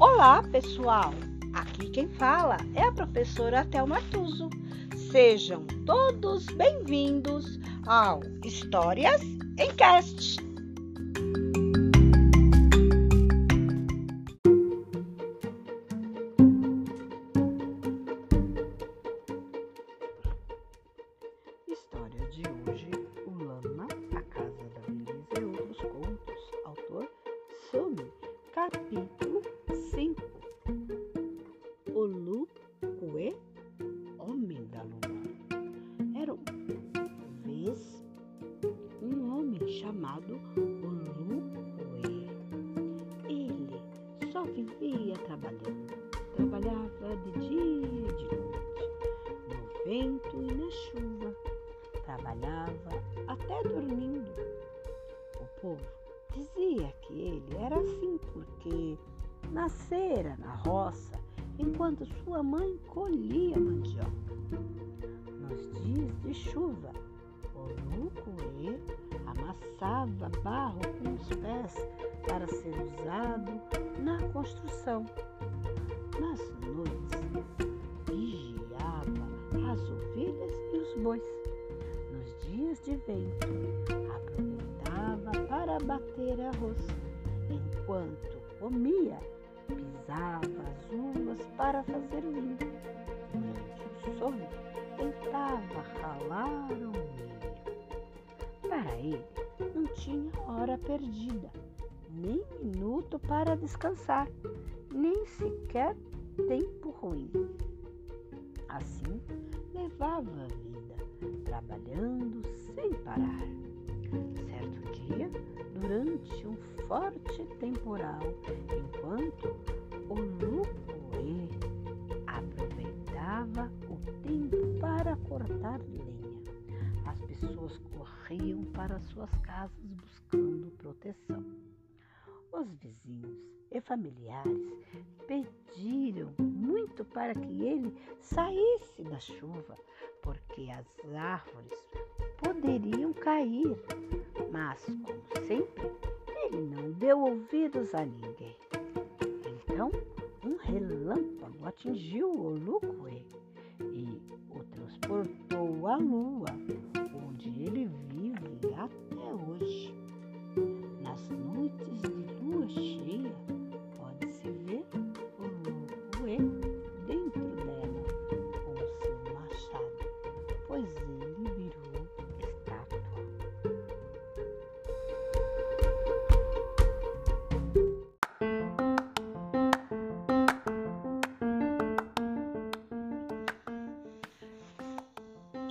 Olá, pessoal! Aqui quem fala é a professora Thelma Tuso. Sejam todos bem-vindos ao Histórias em Cast. História de hoje: O Lama, a Casa da Beleza e outros contos. Autor Sumi, capítulo vivia trabalhando. Trabalhava de dia e de noite, no vento e na chuva. Trabalhava até dormindo. O povo dizia que ele era assim porque nascera na roça enquanto sua mãe colhia mandioca. Nos dias de chuva, o Lucuê amassava barro bois. Nos dias de vento, aproveitava para bater arroz, enquanto comia, pisava as uvas para fazer vinho. Durante o sono, tentava ralar o milho. Para ele, não tinha hora perdida, nem minuto para descansar, nem sequer tempo ruim. Assim, levava a vida, trabalhando sem parar. Certo dia, durante um forte temporal, enquanto o Lucuê aproveitava o tempo para cortar lenha, as pessoas corriam para suas casas buscando proteção. Os vizinhos e familiares pediram muito para que ele saísse da chuva, porque as árvores poderiam cair. Mas, como sempre, ele não deu ouvidos a ninguém. Então, um relâmpago atingiu o Lucuê e o transportou à lua, onde ele vive até hoje.